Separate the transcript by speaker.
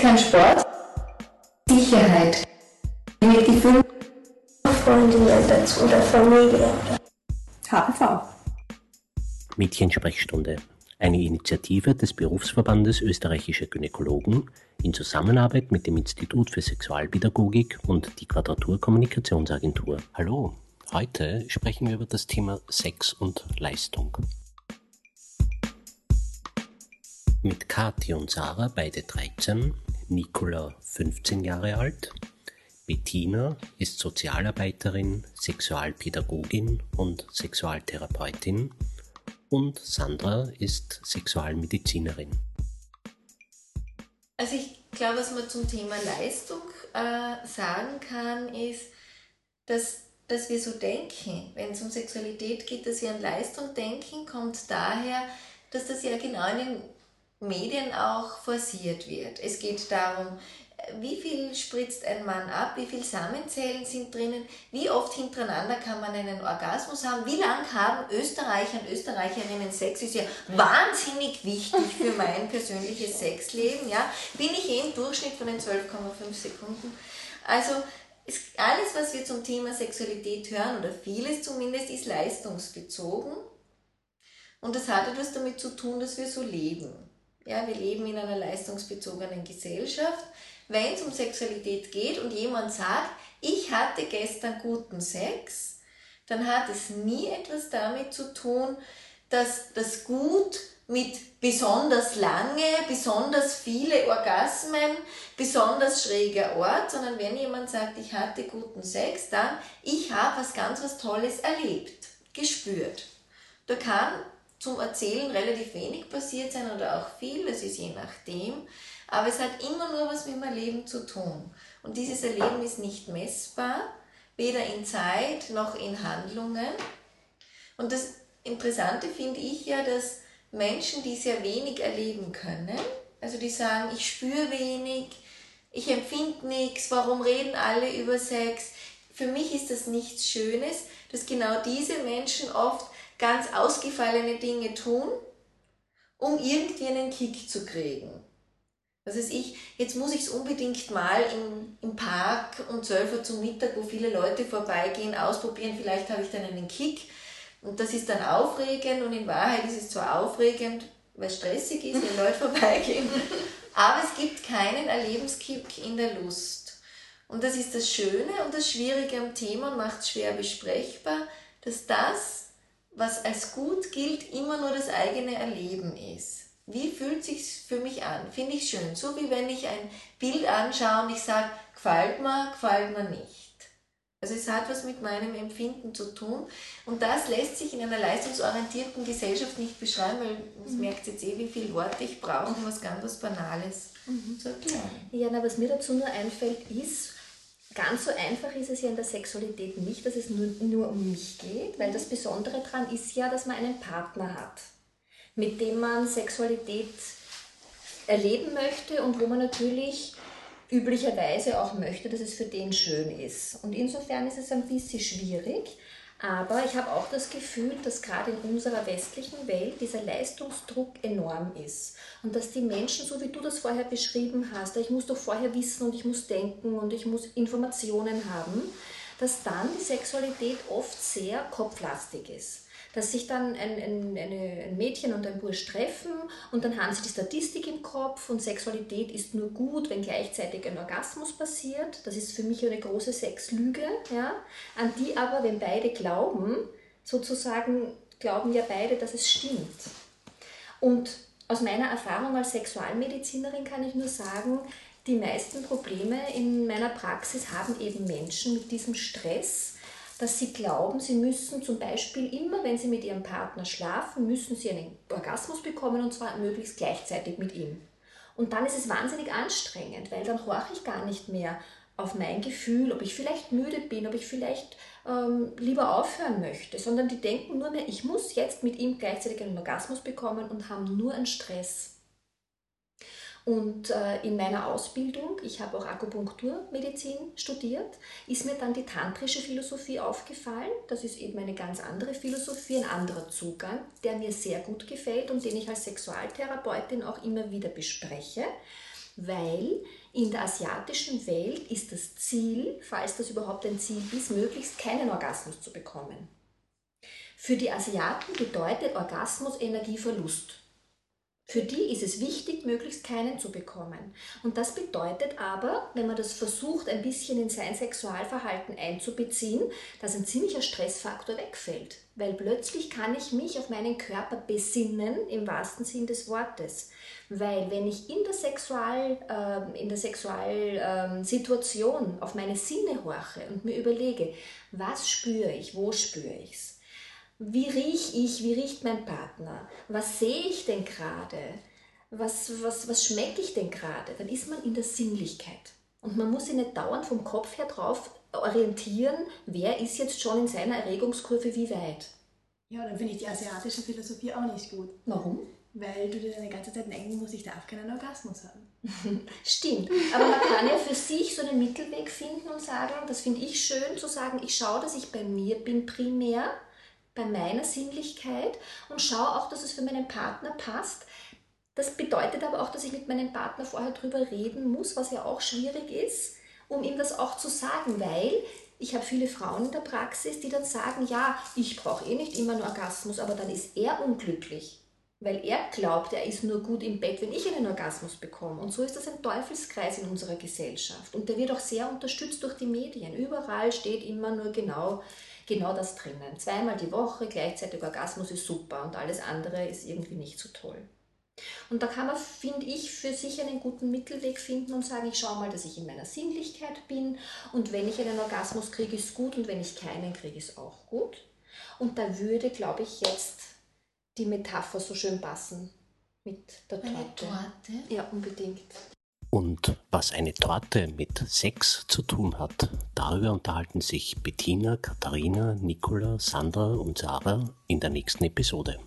Speaker 1: kein Sport. Sicherheit. Mit Gefühl.
Speaker 2: Freundinnen dazu oder Familie.
Speaker 3: HPV.
Speaker 4: Mädchensprechstunde. Eine Initiative des Berufsverbandes österreichischer Gynäkologen in Zusammenarbeit mit dem Institut für Sexualpädagogik und die Quadratur Kommunikationsagentur. Hallo, heute sprechen wir über das Thema Sex und Leistung. Mit Kathi und Sarah, beide 13, Nicola 15 Jahre alt, Bettina ist Sozialarbeiterin, Sexualpädagogin und Sexualtherapeutin und Sandra ist Sexualmedizinerin.
Speaker 5: Also ich glaube, was man zum Thema Leistung äh, sagen kann, ist, dass, dass wir so denken. Wenn es um Sexualität geht, dass wir an Leistung denken, kommt daher, dass das ja genau in den Medien auch forciert wird. Es geht darum, wie viel spritzt ein Mann ab, wie viele Samenzellen sind drinnen, wie oft hintereinander kann man einen Orgasmus haben, wie lang haben Österreicher und Österreicherinnen Sex, ist ja wahnsinnig wichtig für mein persönliches Sexleben, ja, bin ich eh im Durchschnitt von den 12,5 Sekunden. Also alles, was wir zum Thema Sexualität hören, oder vieles zumindest, ist leistungsbezogen. Und das hat etwas damit zu tun, dass wir so leben. Ja, wir leben in einer leistungsbezogenen Gesellschaft. Wenn es um Sexualität geht und jemand sagt, ich hatte gestern guten Sex, dann hat es nie etwas damit zu tun, dass das Gut mit besonders lange, besonders viele Orgasmen, besonders schräger Ort, sondern wenn jemand sagt, ich hatte guten Sex, dann ich habe was ganz was Tolles erlebt, gespürt. Da kann zum Erzählen relativ wenig passiert sein oder auch viel, das ist je nachdem. Aber es hat immer nur was mit dem Erleben zu tun. Und dieses Erleben ist nicht messbar, weder in Zeit noch in Handlungen. Und das Interessante finde ich ja, dass Menschen, die sehr wenig erleben können, also die sagen, ich spüre wenig, ich empfinde nichts, warum reden alle über Sex? Für mich ist das nichts Schönes, dass genau diese Menschen oft ganz ausgefallene Dinge tun, um irgendwie einen Kick zu kriegen. Das heißt, ich, jetzt muss ich es unbedingt mal im, im Park um 12 Uhr zum Mittag, wo viele Leute vorbeigehen, ausprobieren. Vielleicht habe ich dann einen Kick. Und das ist dann aufregend und in Wahrheit ist es zwar aufregend, weil es stressig ist, wenn Leute vorbeigehen, aber es gibt keinen Erlebenskick in der Lust. Und das ist das Schöne und das Schwierige am Thema und macht es schwer besprechbar, dass das was als gut gilt, immer nur das eigene Erleben ist. Wie fühlt sich's für mich an? Finde ich schön. So wie wenn ich ein Bild anschaue und ich sage, gefällt mir, gefällt mir nicht. Also es hat was mit meinem Empfinden zu tun und das lässt sich in einer leistungsorientierten Gesellschaft nicht beschreiben, weil man mhm. merkt jetzt eh, wie viele Worte ich brauche, um was ganz was Banales mhm. zu erklären.
Speaker 3: Ja, na, was mir dazu nur einfällt, ist, Ganz so einfach ist es ja in der Sexualität nicht, dass es nur, nur um mich geht, weil das Besondere daran ist ja, dass man einen Partner hat, mit dem man Sexualität erleben möchte und wo man natürlich üblicherweise auch möchte, dass es für den schön ist. Und insofern ist es ein bisschen schwierig, aber ich habe auch das Gefühl, dass gerade in unserer westlichen Welt dieser Leistungsdruck enorm ist. Und dass die Menschen, so wie du das vorher beschrieben hast, ich muss doch vorher wissen und ich muss denken und ich muss Informationen haben, dass dann die Sexualität oft sehr kopflastig ist dass sich dann ein, ein, ein Mädchen und ein Bursch treffen und dann haben sie die Statistik im Kopf und Sexualität ist nur gut, wenn gleichzeitig ein Orgasmus passiert. Das ist für mich eine große Sexlüge, ja, an die aber, wenn beide glauben, sozusagen glauben ja beide, dass es stimmt. Und aus meiner Erfahrung als Sexualmedizinerin kann ich nur sagen, die meisten Probleme in meiner Praxis haben eben Menschen mit diesem Stress, dass sie glauben, sie müssen zum Beispiel immer, wenn sie mit ihrem Partner schlafen, müssen sie einen Orgasmus bekommen und zwar möglichst gleichzeitig mit ihm. Und dann ist es wahnsinnig anstrengend, weil dann horche ich gar nicht mehr auf mein Gefühl, ob ich vielleicht müde bin, ob ich vielleicht ähm, lieber aufhören möchte, sondern die denken nur mehr, ich muss jetzt mit ihm gleichzeitig einen Orgasmus bekommen und haben nur einen Stress. Und äh, in meiner Ausbildung, ich habe auch Akupunkturmedizin studiert, ist mir dann die tantrische Philosophie aufgefallen. Das ist eben eine ganz andere Philosophie, ein anderer Zugang, der mir sehr gut gefällt und den ich als Sexualtherapeutin auch immer wieder bespreche. weil in der asiatischen Welt ist das Ziel, falls das überhaupt ein Ziel ist, möglichst keinen Orgasmus zu bekommen. Für die Asiaten bedeutet Orgasmus Energieverlust. Für die ist es wichtig, möglichst keinen zu bekommen. Und das bedeutet aber, wenn man das versucht, ein bisschen in sein Sexualverhalten einzubeziehen, dass ein ziemlicher Stressfaktor wegfällt. Weil plötzlich kann ich mich auf meinen Körper besinnen, im wahrsten Sinn des Wortes. Weil wenn ich in der, Sexual, äh, in der Sexualsituation ähm, auf meine Sinne horche und mir überlege, was spüre ich, wo spüre ich es, wie rieche ich, wie riecht mein Partner, was sehe ich denn gerade, was, was, was schmecke ich denn gerade, dann ist man in der Sinnlichkeit. Und man muss sich nicht dauernd vom Kopf her drauf orientieren, wer ist jetzt schon in seiner Erregungskurve wie weit.
Speaker 6: Ja, dann finde ich die asiatische Philosophie auch nicht gut.
Speaker 3: Warum?
Speaker 6: Weil du dir eine ganze Zeit denken musst, ich darf keinen Orgasmus haben.
Speaker 3: Stimmt, aber man kann ja für sich so einen Mittelweg finden und sagen, das finde ich schön zu sagen, ich schaue, dass ich bei mir bin primär bei meiner Sinnlichkeit und schaue auch, dass es für meinen Partner passt. Das bedeutet aber auch, dass ich mit meinem Partner vorher drüber reden muss, was ja auch schwierig ist, um ihm das auch zu sagen, weil ich habe viele Frauen in der Praxis, die dann sagen, ja, ich brauche eh nicht immer einen Orgasmus, aber dann ist er unglücklich, weil er glaubt, er ist nur gut im Bett, wenn ich einen Orgasmus bekomme. Und so ist das ein Teufelskreis in unserer Gesellschaft. Und der wird auch sehr unterstützt durch die Medien. Überall steht immer nur genau, genau das drinnen. Zweimal die Woche, gleichzeitig Orgasmus ist super und alles andere ist irgendwie nicht so toll. Und da kann man, finde ich, für sich einen guten Mittelweg finden und sagen, ich schaue mal, dass ich in meiner Sinnlichkeit bin und wenn ich einen Orgasmus kriege, ist gut und wenn ich keinen kriege, ist auch gut. Und da würde, glaube ich, jetzt die Metapher so schön passen mit der Torte.
Speaker 5: Eine Torte?
Speaker 3: Ja, unbedingt.
Speaker 4: Und was eine Torte mit Sex zu tun hat, darüber unterhalten sich Bettina, Katharina, Nicola, Sandra und Sarah in der nächsten Episode.